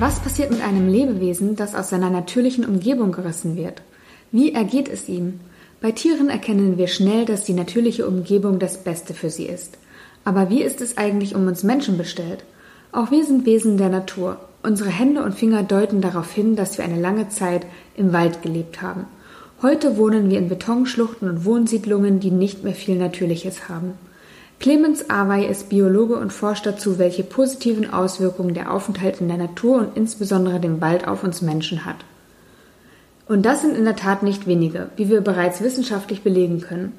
Was passiert mit einem Lebewesen, das aus seiner natürlichen Umgebung gerissen wird? Wie ergeht es ihm? Bei Tieren erkennen wir schnell, dass die natürliche Umgebung das Beste für sie ist. Aber wie ist es eigentlich um uns Menschen bestellt? Auch wir sind Wesen der Natur. Unsere Hände und Finger deuten darauf hin, dass wir eine lange Zeit im Wald gelebt haben. Heute wohnen wir in Betonschluchten und Wohnsiedlungen, die nicht mehr viel Natürliches haben. Clemens Awey ist Biologe und forscht dazu, welche positiven Auswirkungen der Aufenthalt in der Natur und insbesondere dem Wald auf uns Menschen hat. Und das sind in der Tat nicht wenige, wie wir bereits wissenschaftlich belegen können.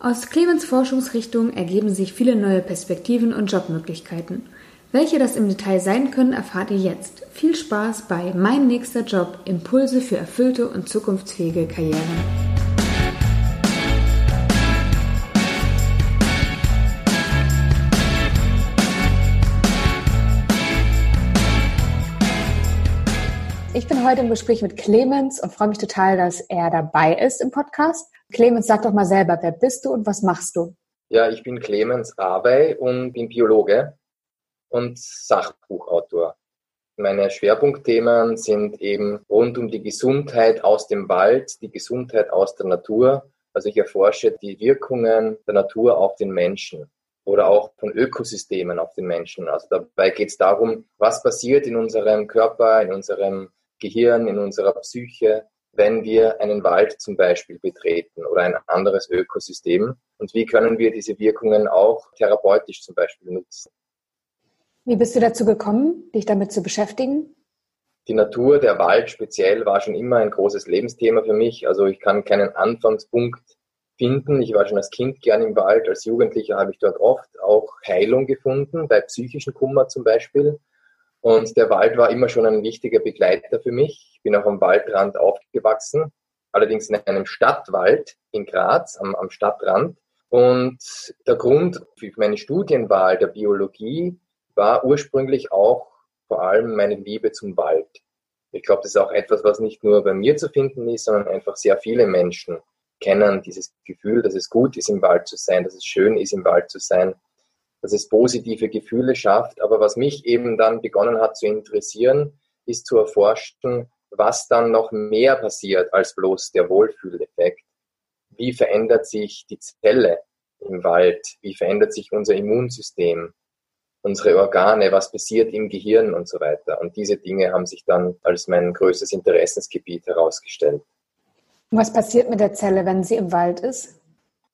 Aus Clemens Forschungsrichtung ergeben sich viele neue Perspektiven und Jobmöglichkeiten. Welche das im Detail sein können, erfahrt ihr jetzt. Viel Spaß bei Mein nächster Job Impulse für erfüllte und zukunftsfähige Karrieren. Ich bin heute im Gespräch mit Clemens und freue mich total, dass er dabei ist im Podcast. Clemens, sag doch mal selber, wer bist du und was machst du? Ja, ich bin Clemens Arbey und bin Biologe und Sachbuchautor. Meine Schwerpunktthemen sind eben rund um die Gesundheit aus dem Wald, die Gesundheit aus der Natur. Also ich erforsche die Wirkungen der Natur auf den Menschen oder auch von Ökosystemen auf den Menschen. Also dabei geht es darum, was passiert in unserem Körper, in unserem Gehirn, in unserer Psyche, wenn wir einen Wald zum Beispiel betreten oder ein anderes Ökosystem? Und wie können wir diese Wirkungen auch therapeutisch zum Beispiel nutzen? Wie bist du dazu gekommen, dich damit zu beschäftigen? Die Natur, der Wald speziell, war schon immer ein großes Lebensthema für mich. Also ich kann keinen Anfangspunkt finden. Ich war schon als Kind gern im Wald. Als Jugendlicher habe ich dort oft auch Heilung gefunden, bei psychischen Kummer zum Beispiel. Und der Wald war immer schon ein wichtiger Begleiter für mich. Ich bin auch am Waldrand aufgewachsen, allerdings in einem Stadtwald in Graz, am, am Stadtrand. Und der Grund für meine Studienwahl der Biologie war ursprünglich auch vor allem meine Liebe zum Wald. Ich glaube, das ist auch etwas, was nicht nur bei mir zu finden ist, sondern einfach sehr viele Menschen kennen dieses Gefühl, dass es gut ist, im Wald zu sein, dass es schön ist, im Wald zu sein dass es positive Gefühle schafft. Aber was mich eben dann begonnen hat zu interessieren, ist zu erforschen, was dann noch mehr passiert als bloß der Wohlfühleffekt. Wie verändert sich die Zelle im Wald? Wie verändert sich unser Immunsystem? Unsere Organe? Was passiert im Gehirn und so weiter? Und diese Dinge haben sich dann als mein größtes Interessensgebiet herausgestellt. Was passiert mit der Zelle, wenn sie im Wald ist?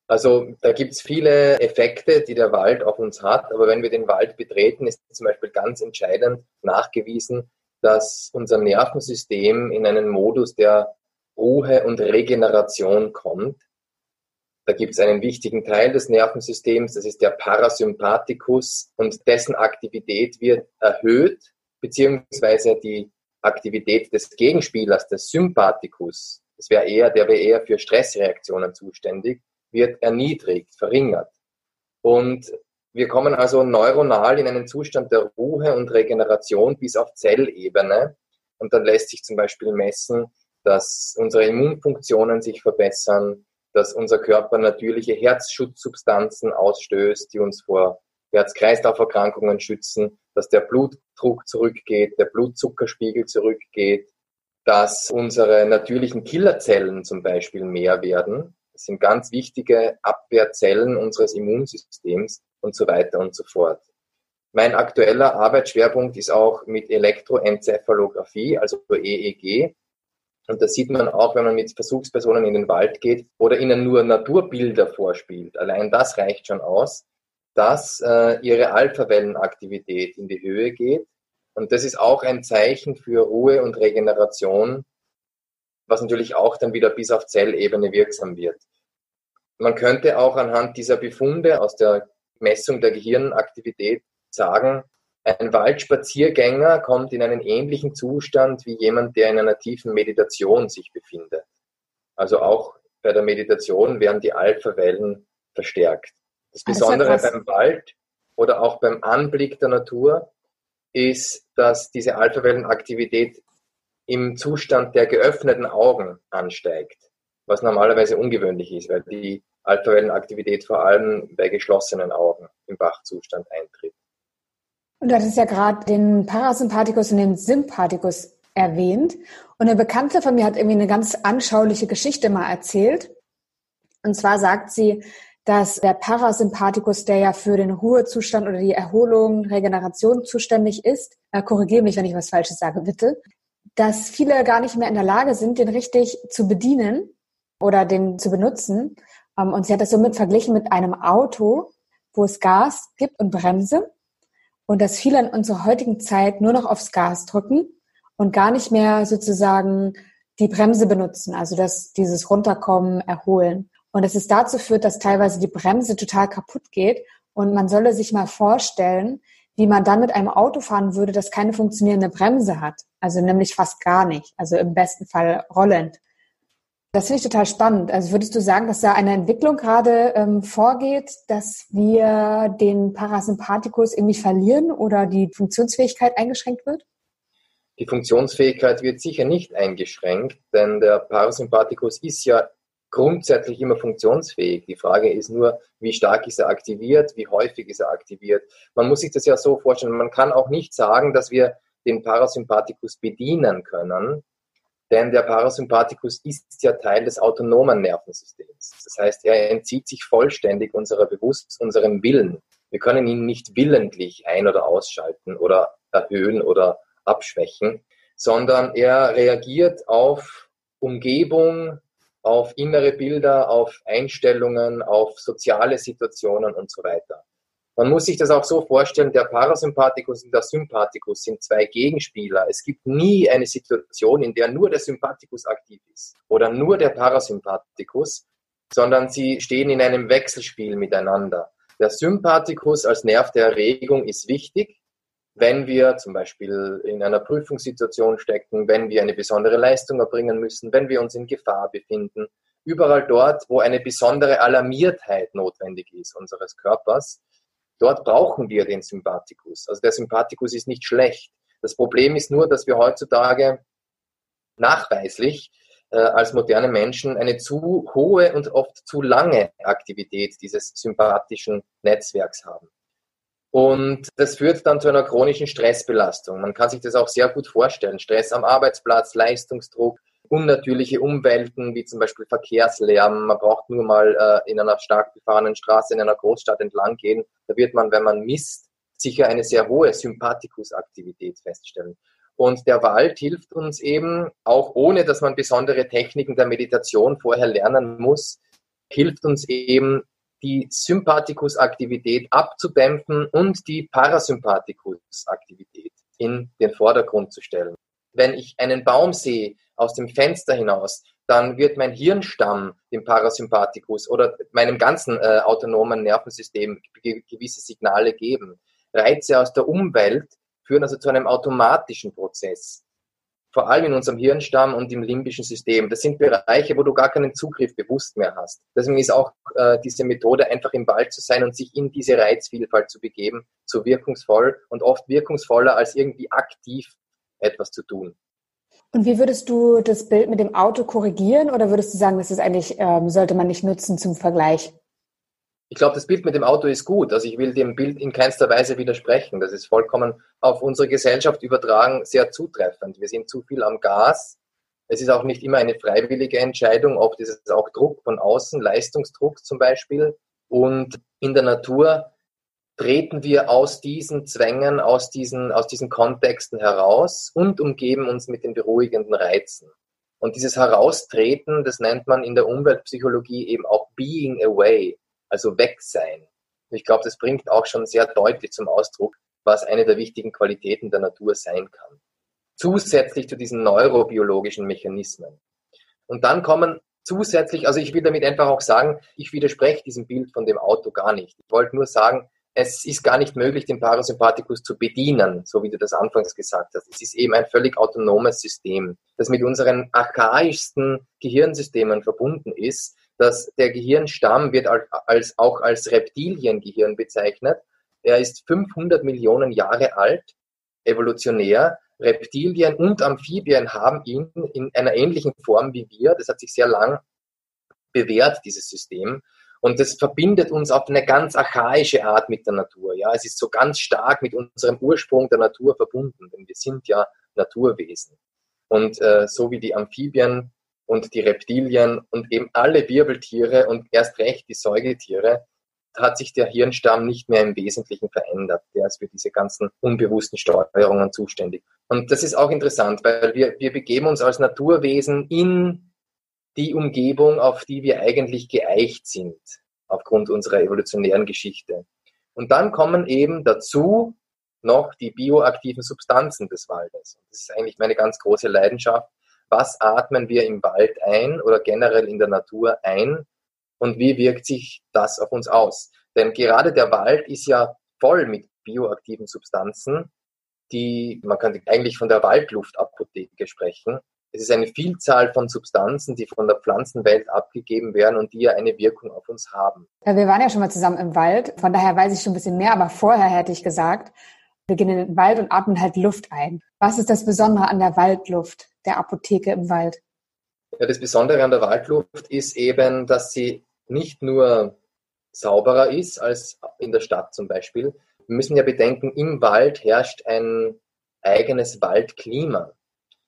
Also da gibt es viele Effekte, die der Wald auf uns hat. Aber wenn wir den Wald betreten, ist zum Beispiel ganz entscheidend nachgewiesen, dass unser Nervensystem in einen Modus der Ruhe und Regeneration kommt. Da gibt es einen wichtigen Teil des Nervensystems, das ist der Parasympathikus und dessen Aktivität wird erhöht, beziehungsweise die Aktivität des Gegenspielers, des Sympathikus, das wäre eher, der wäre eher für Stressreaktionen zuständig, wird erniedrigt, verringert. Und wir kommen also neuronal in einen Zustand der Ruhe und Regeneration bis auf Zellebene. Und dann lässt sich zum Beispiel messen, dass unsere Immunfunktionen sich verbessern, dass unser Körper natürliche Herzschutzsubstanzen ausstößt, die uns vor Herz-Kreislauf-Erkrankungen schützen, dass der Blutdruck zurückgeht, der Blutzuckerspiegel zurückgeht, dass unsere natürlichen Killerzellen zum Beispiel mehr werden, das sind ganz wichtige Abwehrzellen unseres Immunsystems und so weiter und so fort. Mein aktueller Arbeitsschwerpunkt ist auch mit Elektroenzephalographie, also EEG. Und da sieht man auch, wenn man mit Versuchspersonen in den Wald geht oder ihnen nur Naturbilder vorspielt, allein das reicht schon aus, dass äh, ihre Alpha-Wellenaktivität in die Höhe geht. Und das ist auch ein Zeichen für Ruhe und Regeneration was natürlich auch dann wieder bis auf Zellebene wirksam wird. Man könnte auch anhand dieser Befunde aus der Messung der Gehirnaktivität sagen, ein Waldspaziergänger kommt in einen ähnlichen Zustand wie jemand, der in einer tiefen Meditation sich befindet. Also auch bei der Meditation werden die Alpha-Wellen verstärkt. Das Besondere das beim Wald oder auch beim Anblick der Natur ist, dass diese Alpha-Wellenaktivität im Zustand der geöffneten Augen ansteigt, was normalerweise ungewöhnlich ist, weil die Alpha-Wellenaktivität vor allem bei geschlossenen Augen im Wachzustand eintritt. Und du hattest ja gerade den Parasympathikus und den Sympathikus erwähnt. Und eine Bekannte von mir hat irgendwie eine ganz anschauliche Geschichte mal erzählt. Und zwar sagt sie, dass der Parasympathikus, der ja für den Ruhezustand oder die Erholung, Regeneration zuständig ist, äh, korrigiere mich, wenn ich was Falsches sage, bitte, dass viele gar nicht mehr in der Lage sind, den richtig zu bedienen oder den zu benutzen. Ähm, und sie hat das somit verglichen mit einem Auto, wo es Gas gibt und Bremse. Und dass viele in unserer heutigen Zeit nur noch aufs Gas drücken und gar nicht mehr sozusagen die Bremse benutzen, also dass dieses Runterkommen, Erholen. Und dass es dazu führt, dass teilweise die Bremse total kaputt geht. Und man solle sich mal vorstellen, wie man dann mit einem Auto fahren würde, das keine funktionierende Bremse hat. Also nämlich fast gar nicht. Also im besten Fall rollend. Das finde ich total spannend. Also würdest du sagen, dass da eine Entwicklung gerade ähm, vorgeht, dass wir den Parasympathikus irgendwie verlieren oder die Funktionsfähigkeit eingeschränkt wird? Die Funktionsfähigkeit wird sicher nicht eingeschränkt, denn der Parasympathikus ist ja grundsätzlich immer funktionsfähig. Die Frage ist nur, wie stark ist er aktiviert, wie häufig ist er aktiviert. Man muss sich das ja so vorstellen, man kann auch nicht sagen, dass wir den Parasympathikus bedienen können, denn der Parasympathikus ist ja Teil des autonomen Nervensystems. Das heißt, er entzieht sich vollständig unserer Bewusst, unserem Willen. Wir können ihn nicht willentlich ein- oder ausschalten oder erhöhen oder abschwächen, sondern er reagiert auf Umgebung, auf innere Bilder, auf Einstellungen, auf soziale Situationen und so weiter. Man muss sich das auch so vorstellen, der Parasympathikus und der Sympathikus sind zwei Gegenspieler. Es gibt nie eine Situation, in der nur der Sympathikus aktiv ist oder nur der Parasympathikus, sondern sie stehen in einem Wechselspiel miteinander. Der Sympathikus als Nerv der Erregung ist wichtig, wenn wir zum Beispiel in einer Prüfungssituation stecken, wenn wir eine besondere Leistung erbringen müssen, wenn wir uns in Gefahr befinden, überall dort, wo eine besondere Alarmiertheit notwendig ist unseres Körpers, dort brauchen wir den Sympathikus. Also der Sympathikus ist nicht schlecht. Das Problem ist nur, dass wir heutzutage nachweislich äh, als moderne Menschen eine zu hohe und oft zu lange Aktivität dieses sympathischen Netzwerks haben. Und das führt dann zu einer chronischen Stressbelastung. Man kann sich das auch sehr gut vorstellen. Stress am Arbeitsplatz, Leistungsdruck, unnatürliche Umwelten wie zum Beispiel Verkehrslärm. Man braucht nur mal äh, in einer stark befahrenen Straße in einer Großstadt entlang gehen. Da wird man, wenn man misst, sicher eine sehr hohe Sympathikusaktivität feststellen. Und der Wald hilft uns eben, auch ohne dass man besondere Techniken der Meditation vorher lernen muss, hilft uns eben die Sympathikusaktivität abzudämpfen und die Parasympathikusaktivität in den Vordergrund zu stellen. Wenn ich einen Baum sehe aus dem Fenster hinaus, dann wird mein Hirnstamm dem Parasympathikus oder meinem ganzen äh, autonomen Nervensystem gewisse Signale geben. Reize aus der Umwelt führen also zu einem automatischen Prozess vor allem in unserem Hirnstamm und im limbischen System. Das sind Bereiche, wo du gar keinen Zugriff bewusst mehr hast. Deswegen ist auch äh, diese Methode, einfach im Wald zu sein und sich in diese Reizvielfalt zu begeben, so wirkungsvoll und oft wirkungsvoller als irgendwie aktiv etwas zu tun. Und wie würdest du das Bild mit dem Auto korrigieren oder würdest du sagen, das ist eigentlich, ähm, sollte man nicht nutzen zum Vergleich? Ich glaube, das Bild mit dem Auto ist gut. Also ich will dem Bild in keinster Weise widersprechen. Das ist vollkommen auf unsere Gesellschaft übertragen sehr zutreffend. Wir sind zu viel am Gas. Es ist auch nicht immer eine freiwillige Entscheidung. Oft ist es auch Druck von außen, Leistungsdruck zum Beispiel. Und in der Natur treten wir aus diesen Zwängen, aus diesen, aus diesen Kontexten heraus und umgeben uns mit den beruhigenden Reizen. Und dieses Heraustreten, das nennt man in der Umweltpsychologie eben auch Being Away also weg sein. Ich glaube, das bringt auch schon sehr deutlich zum Ausdruck, was eine der wichtigen Qualitäten der Natur sein kann. Zusätzlich zu diesen neurobiologischen Mechanismen. Und dann kommen zusätzlich, also ich will damit einfach auch sagen, ich widerspreche diesem Bild von dem Auto gar nicht. Ich wollte nur sagen, es ist gar nicht möglich, den Parasympathikus zu bedienen, so wie du das anfangs gesagt hast. Es ist eben ein völlig autonomes System, das mit unseren archaischsten Gehirnsystemen verbunden ist, dass der Gehirnstamm wird als, auch als Reptiliengehirn bezeichnet. Er ist 500 Millionen Jahre alt, evolutionär. Reptilien und Amphibien haben ihn in einer ähnlichen Form wie wir. Das hat sich sehr lang bewährt, dieses System. Und das verbindet uns auf eine ganz archaische Art mit der Natur. Ja, es ist so ganz stark mit unserem Ursprung der Natur verbunden, denn wir sind ja Naturwesen. Und äh, so wie die Amphibien und die Reptilien und eben alle Wirbeltiere und erst recht die Säugetiere, hat sich der Hirnstamm nicht mehr im Wesentlichen verändert. Der ist für diese ganzen unbewussten Steuerungen zuständig. Und das ist auch interessant, weil wir, wir begeben uns als Naturwesen in die Umgebung, auf die wir eigentlich geeicht sind, aufgrund unserer evolutionären Geschichte. Und dann kommen eben dazu noch die bioaktiven Substanzen des Waldes. Das ist eigentlich meine ganz große Leidenschaft. Was atmen wir im Wald ein oder generell in der Natur ein? Und wie wirkt sich das auf uns aus? Denn gerade der Wald ist ja voll mit bioaktiven Substanzen, die, man könnte eigentlich von der Waldluftapotheke sprechen, es ist eine Vielzahl von Substanzen, die von der Pflanzenwelt abgegeben werden und die ja eine Wirkung auf uns haben. Wir waren ja schon mal zusammen im Wald, von daher weiß ich schon ein bisschen mehr, aber vorher hätte ich gesagt, wir gehen in den Wald und atmen halt Luft ein. Was ist das Besondere an der Waldluft, der Apotheke im Wald? Ja, das Besondere an der Waldluft ist eben, dass sie nicht nur sauberer ist als in der Stadt zum Beispiel. Wir müssen ja bedenken, im Wald herrscht ein eigenes Waldklima.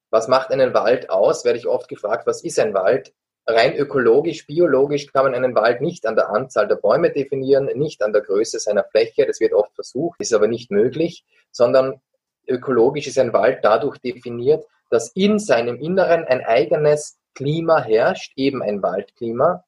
Was macht einen Wald aus? Werde ich oft gefragt, was ist ein Wald? Rein ökologisch, biologisch kann man einen Wald nicht an der Anzahl der Bäume definieren, nicht an der Größe seiner Fläche, das wird oft versucht, ist aber nicht möglich, sondern ökologisch ist ein Wald dadurch definiert, dass in seinem Inneren ein eigenes Klima herrscht, eben ein Waldklima,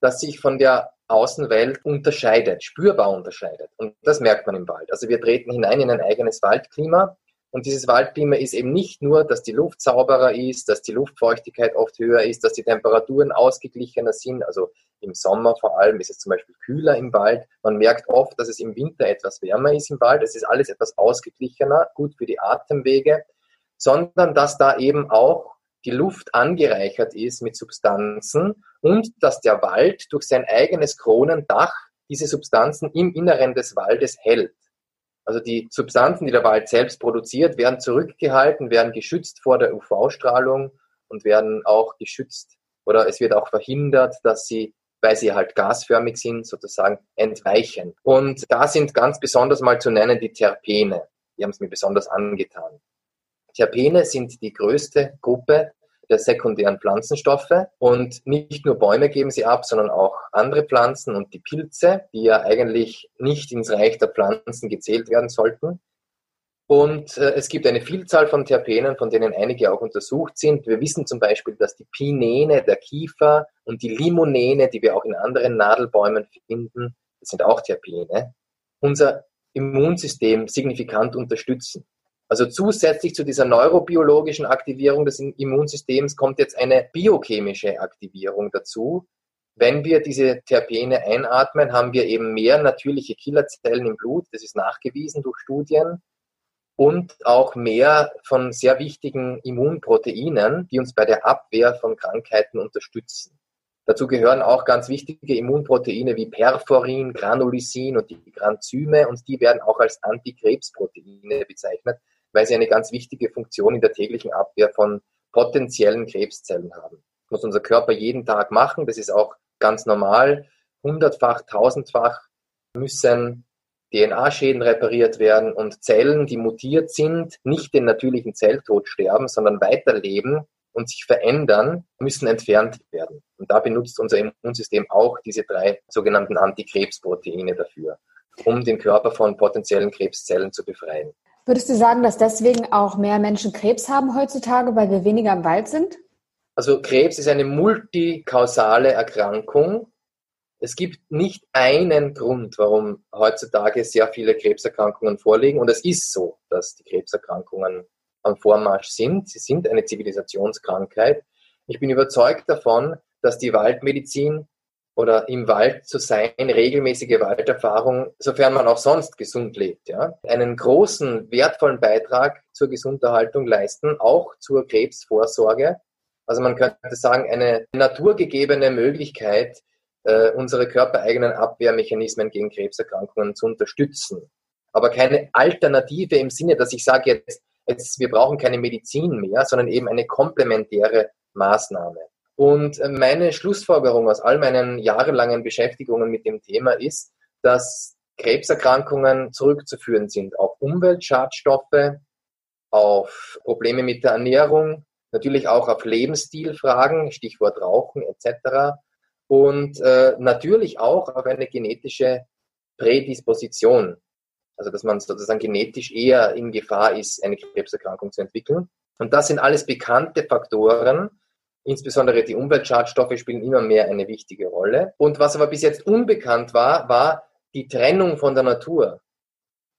das sich von der Außenwelt unterscheidet, spürbar unterscheidet. Und das merkt man im Wald. Also wir treten hinein in ein eigenes Waldklima und dieses Waldklima ist eben nicht nur, dass die Luft sauberer ist, dass die Luftfeuchtigkeit oft höher ist, dass die Temperaturen ausgeglichener sind. Also im Sommer vor allem ist es zum Beispiel kühler im Wald. Man merkt oft, dass es im Winter etwas wärmer ist im Wald. Es ist alles etwas ausgeglichener, gut für die Atemwege, sondern dass da eben auch die Luft angereichert ist mit Substanzen und dass der Wald durch sein eigenes Kronendach diese Substanzen im Inneren des Waldes hält. Also die Substanzen, die der Wald selbst produziert, werden zurückgehalten, werden geschützt vor der UV-Strahlung und werden auch geschützt oder es wird auch verhindert, dass sie, weil sie halt gasförmig sind, sozusagen entweichen. Und da sind ganz besonders mal zu nennen die Terpene. Die haben es mir besonders angetan. Terpene sind die größte Gruppe der sekundären Pflanzenstoffe. Und nicht nur Bäume geben sie ab, sondern auch andere Pflanzen und die Pilze, die ja eigentlich nicht ins Reich der Pflanzen gezählt werden sollten. Und äh, es gibt eine Vielzahl von Terpenen, von denen einige auch untersucht sind. Wir wissen zum Beispiel, dass die Pinene, der Kiefer und die Limonene, die wir auch in anderen Nadelbäumen finden, das sind auch Terpene, unser Immunsystem signifikant unterstützen. Also zusätzlich zu dieser neurobiologischen Aktivierung des Immunsystems kommt jetzt eine biochemische Aktivierung dazu. Wenn wir diese Terpene einatmen, haben wir eben mehr natürliche Killerzellen im Blut. Das ist nachgewiesen durch Studien. Und auch mehr von sehr wichtigen Immunproteinen, die uns bei der Abwehr von Krankheiten unterstützen. Dazu gehören auch ganz wichtige Immunproteine wie Perforin, Granulysin und die Granzyme und die werden auch als Antikrebsproteine bezeichnet weil sie eine ganz wichtige Funktion in der täglichen Abwehr von potenziellen Krebszellen haben. Das muss unser Körper jeden Tag machen. Das ist auch ganz normal. Hundertfach, tausendfach müssen DNA-Schäden repariert werden und Zellen, die mutiert sind, nicht den natürlichen Zelltod sterben, sondern weiterleben und sich verändern, müssen entfernt werden. Und da benutzt unser Immunsystem auch diese drei sogenannten Antikrebsproteine dafür, um den Körper von potenziellen Krebszellen zu befreien. Würdest du sagen, dass deswegen auch mehr Menschen Krebs haben heutzutage, weil wir weniger im Wald sind? Also Krebs ist eine multikausale Erkrankung. Es gibt nicht einen Grund, warum heutzutage sehr viele Krebserkrankungen vorliegen. Und es ist so, dass die Krebserkrankungen am Vormarsch sind. Sie sind eine Zivilisationskrankheit. Ich bin überzeugt davon, dass die Waldmedizin oder im Wald zu sein, regelmäßige Walderfahrung, sofern man auch sonst gesund lebt, ja, einen großen, wertvollen Beitrag zur Gesunderhaltung leisten, auch zur Krebsvorsorge. Also man könnte sagen, eine naturgegebene Möglichkeit, äh, unsere körpereigenen Abwehrmechanismen gegen Krebserkrankungen zu unterstützen. Aber keine Alternative im Sinne, dass ich sage jetzt, jetzt wir brauchen keine Medizin mehr, sondern eben eine komplementäre Maßnahme. Und äh, meine Schlussfolgerung aus all meinen jahrelangen Beschäftigungen mit dem Thema ist, dass Krebserkrankungen zurückzuführen sind auf Umweltschadstoffe, auf Probleme mit der Ernährung, natürlich auch auf Lebensstilfragen, Stichwort Rauchen etc. Und äh, natürlich auch auf eine genetische Prädisposition. Also dass man sozusagen genetisch eher in Gefahr ist, eine Krebserkrankung zu entwickeln. Und das sind alles bekannte Faktoren. Insbesondere die Umweltschadstoffe spielen immer mehr eine wichtige Rolle. Und was aber bis jetzt unbekannt war, war die Trennung von der Natur.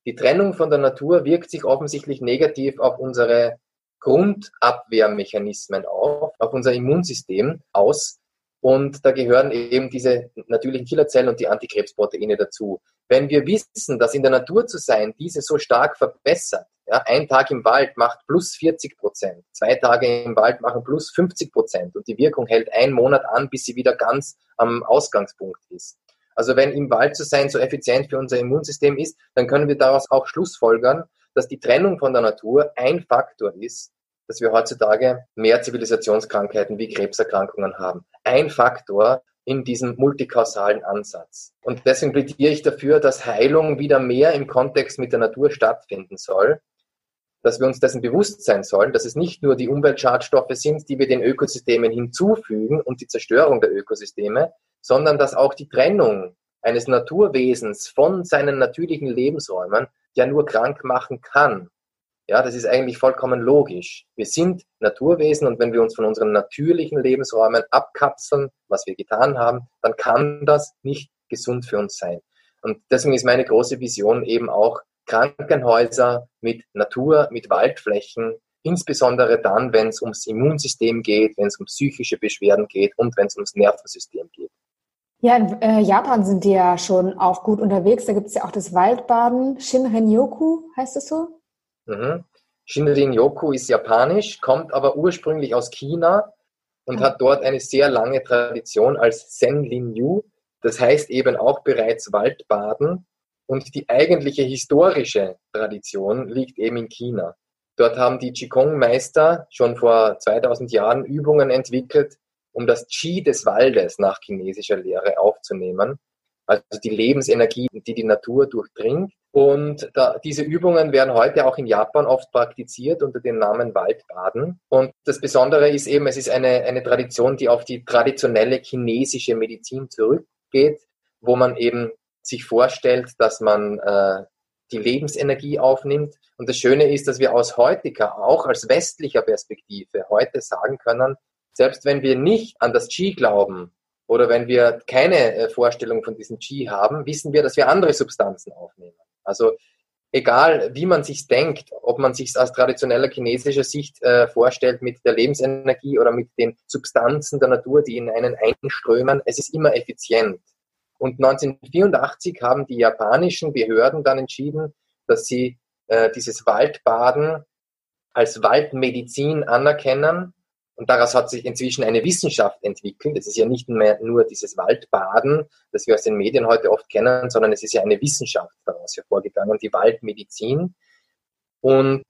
Die Trennung von der Natur wirkt sich offensichtlich negativ auf unsere Grundabwehrmechanismen auf, auf unser Immunsystem aus. Und da gehören eben diese natürlichen Killerzellen und die Antikrebsproteine dazu. Wenn wir wissen, dass in der Natur zu sein diese so stark verbessert, ja, ein Tag im Wald macht plus 40 Prozent, zwei Tage im Wald machen plus 50 Prozent und die Wirkung hält einen Monat an, bis sie wieder ganz am Ausgangspunkt ist. Also wenn im Wald zu sein so effizient für unser Immunsystem ist, dann können wir daraus auch Schlussfolgern, dass die Trennung von der Natur ein Faktor ist, dass wir heutzutage mehr Zivilisationskrankheiten wie Krebserkrankungen haben. Ein Faktor in diesem multikausalen Ansatz. Und deswegen plädiere ich dafür, dass Heilung wieder mehr im Kontext mit der Natur stattfinden soll, dass wir uns dessen bewusst sein sollen, dass es nicht nur die Umweltschadstoffe sind, die wir den Ökosystemen hinzufügen und die Zerstörung der Ökosysteme, sondern dass auch die Trennung eines Naturwesens von seinen natürlichen Lebensräumen ja nur krank machen kann. Ja, das ist eigentlich vollkommen logisch. Wir sind Naturwesen und wenn wir uns von unseren natürlichen Lebensräumen abkapseln, was wir getan haben, dann kann das nicht gesund für uns sein. Und deswegen ist meine große Vision eben auch Krankenhäuser mit Natur, mit Waldflächen, insbesondere dann, wenn es ums Immunsystem geht, wenn es um psychische Beschwerden geht und wenn es ums Nervensystem geht. Ja, in äh, Japan sind die ja schon auch gut unterwegs. Da gibt es ja auch das Waldbaden. Shinrin-yoku heißt es so? Mhm. Shinrin-yoku ist japanisch, kommt aber ursprünglich aus China und ah. hat dort eine sehr lange Tradition als Senlin-yu. Das heißt eben auch bereits Waldbaden. Und die eigentliche historische Tradition liegt eben in China. Dort haben die Qigong-Meister schon vor 2000 Jahren Übungen entwickelt, um das Qi des Waldes nach chinesischer Lehre aufzunehmen also die Lebensenergie, die die Natur durchdringt. Und da, diese Übungen werden heute auch in Japan oft praktiziert unter dem Namen Waldbaden. Und das Besondere ist eben, es ist eine, eine Tradition, die auf die traditionelle chinesische Medizin zurückgeht, wo man eben sich vorstellt, dass man äh, die Lebensenergie aufnimmt. Und das Schöne ist, dass wir aus heutiger, auch als westlicher Perspektive heute sagen können, selbst wenn wir nicht an das Qi glauben, oder wenn wir keine äh, Vorstellung von diesem Qi haben, wissen wir, dass wir andere Substanzen aufnehmen. Also egal, wie man sich denkt, ob man sich aus traditioneller chinesischer Sicht äh, vorstellt mit der Lebensenergie oder mit den Substanzen der Natur, die in einen einströmen, es ist immer effizient. Und 1984 haben die japanischen Behörden dann entschieden, dass sie äh, dieses Waldbaden als Waldmedizin anerkennen und daraus hat sich inzwischen eine Wissenschaft entwickelt. Es ist ja nicht mehr nur dieses Waldbaden, das wir aus den Medien heute oft kennen, sondern es ist ja eine Wissenschaft daraus hervorgegangen, die Waldmedizin. Und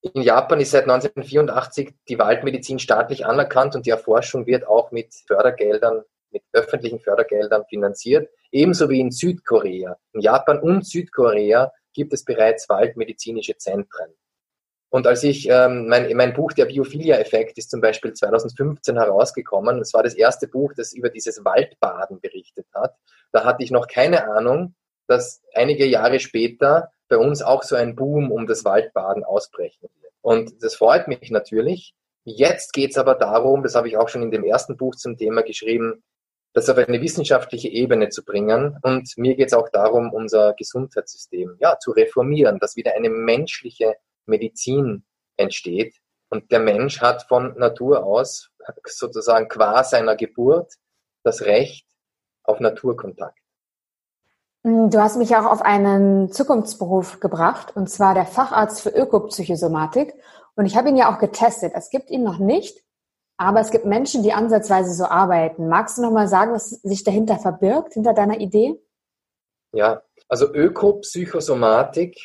in Japan ist seit 1984 die Waldmedizin staatlich anerkannt und die Erforschung wird auch mit Fördergeldern, mit öffentlichen Fördergeldern finanziert, ebenso wie in Südkorea. In Japan und Südkorea gibt es bereits waldmedizinische Zentren. Und als ich, ähm, mein, mein Buch Der Biophilia-Effekt ist zum Beispiel 2015 herausgekommen. Es war das erste Buch, das über dieses Waldbaden berichtet hat. Da hatte ich noch keine Ahnung, dass einige Jahre später bei uns auch so ein Boom um das Waldbaden ausbrechen wird. Und das freut mich natürlich. Jetzt geht es aber darum, das habe ich auch schon in dem ersten Buch zum Thema geschrieben, das auf eine wissenschaftliche Ebene zu bringen. Und mir geht es auch darum, unser Gesundheitssystem ja, zu reformieren, dass wieder eine menschliche Medizin entsteht. Und der Mensch hat von Natur aus, sozusagen qua seiner Geburt, das Recht auf Naturkontakt. Du hast mich auch auf einen Zukunftsberuf gebracht, und zwar der Facharzt für Ökopsychosomatik. Und ich habe ihn ja auch getestet. Es gibt ihn noch nicht, aber es gibt Menschen, die ansatzweise so arbeiten. Magst du noch mal sagen, was sich dahinter verbirgt, hinter deiner Idee? Ja, also Ökopsychosomatik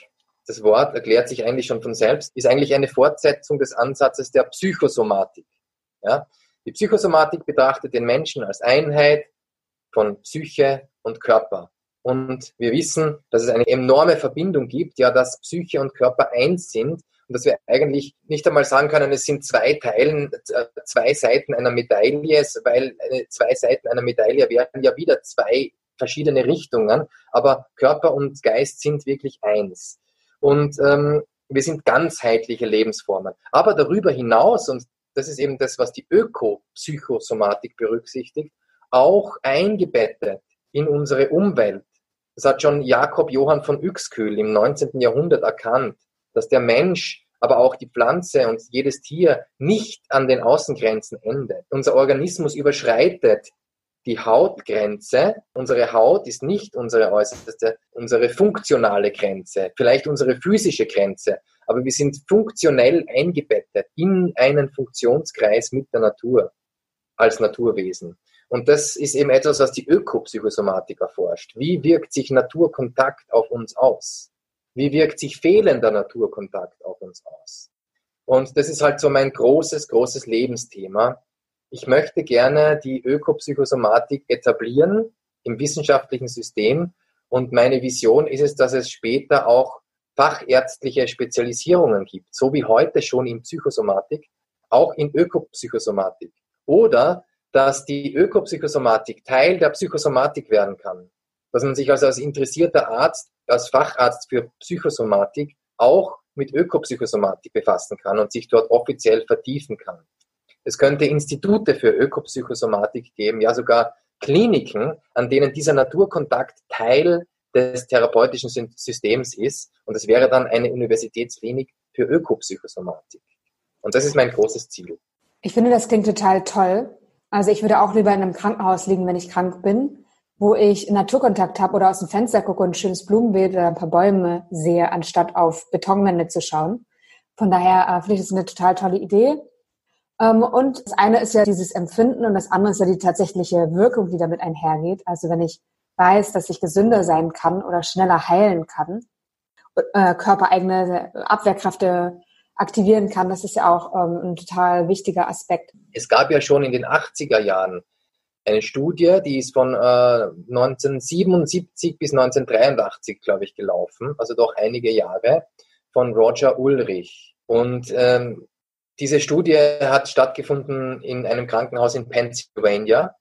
das Wort erklärt sich eigentlich schon von selbst, ist eigentlich eine Fortsetzung des Ansatzes der Psychosomatik. Ja? Die Psychosomatik betrachtet den Menschen als Einheit von Psyche und Körper. Und wir wissen, dass es eine enorme Verbindung gibt, ja, dass Psyche und Körper eins sind und dass wir eigentlich nicht einmal sagen können, es sind zwei Teilen, äh, zwei Seiten einer Medaille, weil zwei Seiten einer Medaille wären ja wieder zwei verschiedene Richtungen, aber Körper und Geist sind wirklich eins. Und ähm, wir sind ganzheitliche Lebensformen. Aber darüber hinaus, und das ist eben das, was die Ökopsychosomatik berücksichtigt, auch eingebettet in unsere Umwelt. Das hat schon Jakob Johann von Uexküll im 19. Jahrhundert erkannt, dass der Mensch, aber auch die Pflanze und jedes Tier nicht an den Außengrenzen endet. Unser Organismus überschreitet die Hautgrenze. Unsere Haut ist nicht unsere äußerste, unsere funktionale Grenze, vielleicht unsere physische Grenze, aber wir sind funktionell eingebettet in einen Funktionskreis mit der Natur als Naturwesen. Und das ist eben etwas, was die Ökopsychosomatik erforscht. Wie wirkt sich Naturkontakt auf uns aus? Wie wirkt sich fehlender Naturkontakt auf uns aus? Und das ist halt so mein großes, großes Lebensthema. Ich möchte gerne die Ökopsychosomatik etablieren im wissenschaftlichen System. Und meine Vision ist es, dass es später auch fachärztliche Spezialisierungen gibt, so wie heute schon in Psychosomatik, auch in Ökopsychosomatik. Oder dass die Ökopsychosomatik Teil der Psychosomatik werden kann. Dass man sich also als interessierter Arzt, als Facharzt für Psychosomatik auch mit Ökopsychosomatik befassen kann und sich dort offiziell vertiefen kann. Es könnte Institute für Ökopsychosomatik geben, ja sogar Kliniken, an denen dieser Naturkontakt Teil des therapeutischen Systems ist. Und es wäre dann eine Universitätsklinik für Ökopsychosomatik. Und das ist mein großes Ziel. Ich finde, das klingt total toll. Also ich würde auch lieber in einem Krankenhaus liegen, wenn ich krank bin, wo ich Naturkontakt habe oder aus dem Fenster gucke und ein schönes Blumenbeet oder ein paar Bäume sehe, anstatt auf Betonwände zu schauen. Von daher äh, finde ich das eine total tolle Idee. Ähm, und das eine ist ja dieses Empfinden und das andere ist ja die tatsächliche Wirkung, die damit einhergeht. Also wenn ich weiß, dass ich gesünder sein kann oder schneller heilen kann, äh, körpereigene Abwehrkräfte aktivieren kann, das ist ja auch ähm, ein total wichtiger Aspekt. Es gab ja schon in den 80er Jahren eine Studie, die ist von äh, 1977 bis 1983, glaube ich, gelaufen, also doch einige Jahre, von Roger Ulrich. Und ähm, diese Studie hat stattgefunden in einem Krankenhaus in Pennsylvania.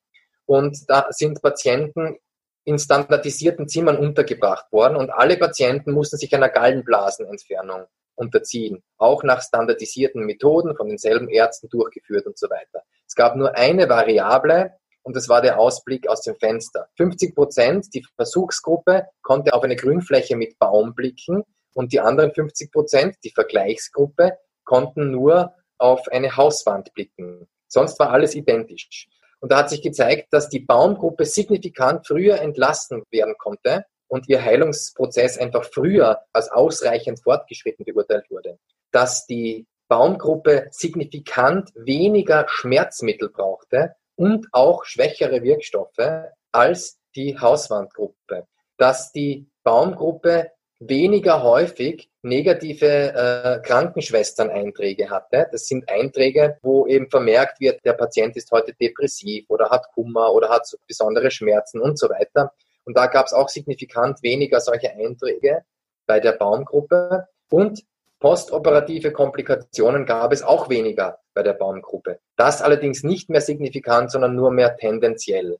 Und da sind Patienten in standardisierten Zimmern untergebracht worden und alle Patienten mussten sich einer Gallenblasenentfernung unterziehen, auch nach standardisierten Methoden von denselben Ärzten durchgeführt und so weiter. Es gab nur eine Variable und das war der Ausblick aus dem Fenster. 50 Prozent, die Versuchsgruppe, konnte auf eine Grünfläche mit Baum blicken und die anderen 50 Prozent, die Vergleichsgruppe, konnten nur auf eine Hauswand blicken. Sonst war alles identisch. Und da hat sich gezeigt, dass die Baumgruppe signifikant früher entlassen werden konnte und ihr Heilungsprozess einfach früher als ausreichend fortgeschritten beurteilt wurde. Dass die Baumgruppe signifikant weniger Schmerzmittel brauchte und auch schwächere Wirkstoffe als die Hauswandgruppe. Dass die Baumgruppe weniger häufig negative äh, Krankenschwestern-Einträge hatte. Das sind Einträge, wo eben vermerkt wird, der Patient ist heute depressiv oder hat Kummer oder hat besondere Schmerzen und so weiter. Und da gab es auch signifikant weniger solche Einträge bei der Baumgruppe. Und postoperative Komplikationen gab es auch weniger bei der Baumgruppe. Das allerdings nicht mehr signifikant, sondern nur mehr tendenziell.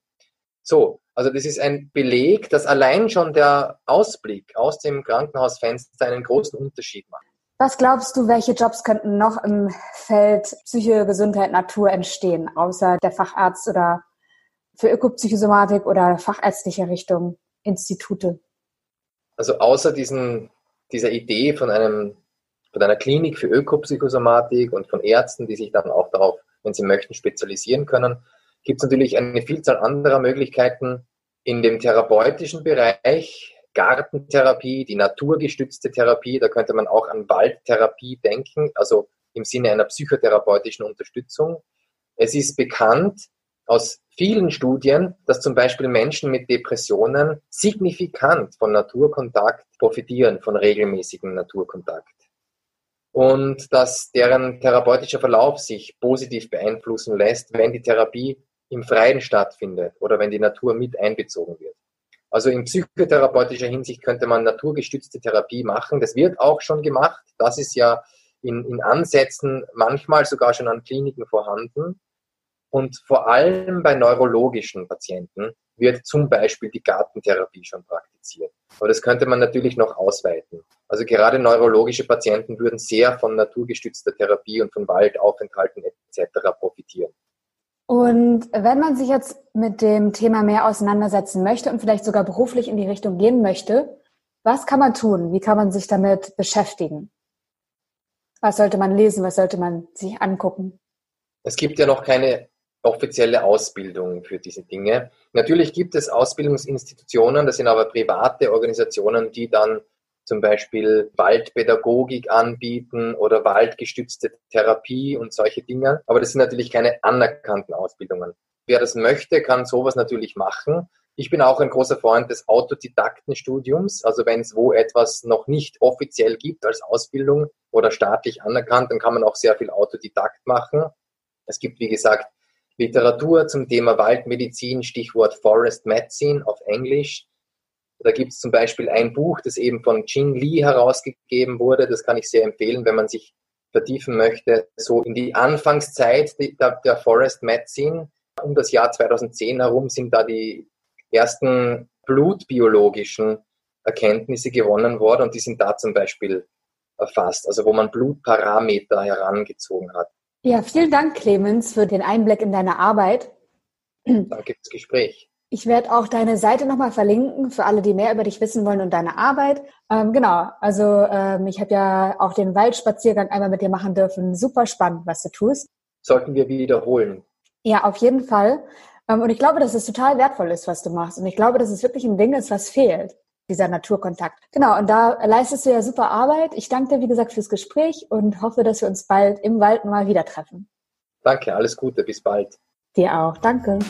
So, also das ist ein Beleg, dass allein schon der Ausblick aus dem Krankenhausfenster einen großen Unterschied macht. Was glaubst du, welche Jobs könnten noch im Feld Psyche, Gesundheit, Natur entstehen, außer der Facharzt oder für Ökopsychosomatik oder fachärztliche Richtung, Institute? Also außer diesen, dieser Idee von einem von einer Klinik für Ökopsychosomatik und von Ärzten, die sich dann auch darauf, wenn sie möchten, spezialisieren können, gibt es natürlich eine Vielzahl anderer Möglichkeiten in dem therapeutischen Bereich, Gartentherapie, die naturgestützte Therapie, da könnte man auch an Waldtherapie denken, also im Sinne einer psychotherapeutischen Unterstützung. Es ist bekannt aus vielen Studien, dass zum Beispiel Menschen mit Depressionen signifikant von Naturkontakt profitieren, von regelmäßigem Naturkontakt. und dass deren therapeutischer Verlauf sich positiv beeinflussen lässt, wenn die Therapie im Freien stattfindet oder wenn die Natur mit einbezogen wird. Also in psychotherapeutischer Hinsicht könnte man naturgestützte Therapie machen. Das wird auch schon gemacht. Das ist ja in, in Ansätzen manchmal sogar schon an Kliniken vorhanden. Und vor allem bei neurologischen Patienten wird zum Beispiel die Gartentherapie schon praktiziert. Aber das könnte man natürlich noch ausweiten. Also gerade neurologische Patienten würden sehr von naturgestützter Therapie und von Waldaufenthalten etc. profitieren. Und wenn man sich jetzt mit dem Thema mehr auseinandersetzen möchte und vielleicht sogar beruflich in die Richtung gehen möchte, was kann man tun? Wie kann man sich damit beschäftigen? Was sollte man lesen? Was sollte man sich angucken? Es gibt ja noch keine offizielle Ausbildung für diese Dinge. Natürlich gibt es Ausbildungsinstitutionen, das sind aber private Organisationen, die dann zum Beispiel Waldpädagogik anbieten oder waldgestützte Therapie und solche Dinge. Aber das sind natürlich keine anerkannten Ausbildungen. Wer das möchte, kann sowas natürlich machen. Ich bin auch ein großer Freund des Autodidaktenstudiums. Also wenn es wo etwas noch nicht offiziell gibt als Ausbildung oder staatlich anerkannt, dann kann man auch sehr viel Autodidakt machen. Es gibt, wie gesagt, Literatur zum Thema Waldmedizin, Stichwort Forest Medicine auf Englisch. Da gibt es zum Beispiel ein Buch, das eben von Jing Li herausgegeben wurde. Das kann ich sehr empfehlen, wenn man sich vertiefen möchte, so in die Anfangszeit der, der Forest Medicine. Um das Jahr 2010 herum sind da die ersten blutbiologischen Erkenntnisse gewonnen worden und die sind da zum Beispiel erfasst, also wo man Blutparameter herangezogen hat. Ja, vielen Dank, Clemens, für den Einblick in deine Arbeit. Danke fürs Gespräch. Ich werde auch deine Seite nochmal verlinken für alle, die mehr über dich wissen wollen und deine Arbeit. Ähm, genau, also ähm, ich habe ja auch den Waldspaziergang einmal mit dir machen dürfen. Super spannend, was du tust. Sollten wir wiederholen. Ja, auf jeden Fall. Ähm, und ich glaube, dass es total wertvoll ist, was du machst. Und ich glaube, dass es wirklich ein Ding ist, was fehlt, dieser Naturkontakt. Genau, und da leistest du ja super Arbeit. Ich danke dir, wie gesagt, fürs Gespräch und hoffe, dass wir uns bald im Wald mal wieder treffen. Danke, alles Gute, bis bald. Dir auch, danke.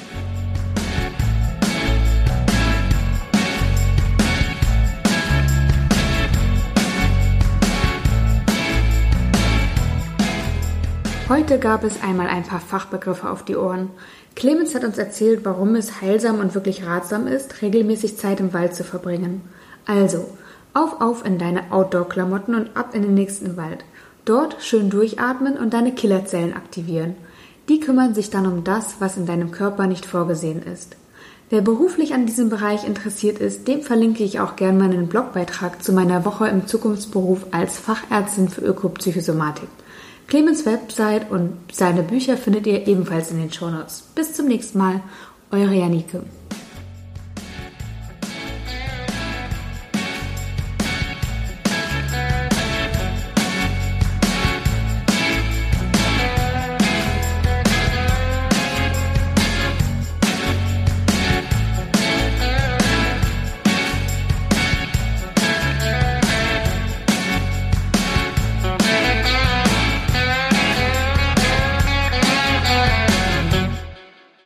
Heute gab es einmal ein paar Fachbegriffe auf die Ohren. Clemens hat uns erzählt, warum es heilsam und wirklich ratsam ist, regelmäßig Zeit im Wald zu verbringen. Also, auf, auf in deine Outdoor-Klamotten und ab in den nächsten Wald. Dort schön durchatmen und deine Killerzellen aktivieren. Die kümmern sich dann um das, was in deinem Körper nicht vorgesehen ist. Wer beruflich an diesem Bereich interessiert ist, dem verlinke ich auch gerne meinen Blogbeitrag zu meiner Woche im Zukunftsberuf als Fachärztin für Ökopsychosomatik. Clemens Website und seine Bücher findet ihr ebenfalls in den Shownotes. Bis zum nächsten Mal, eure Janike.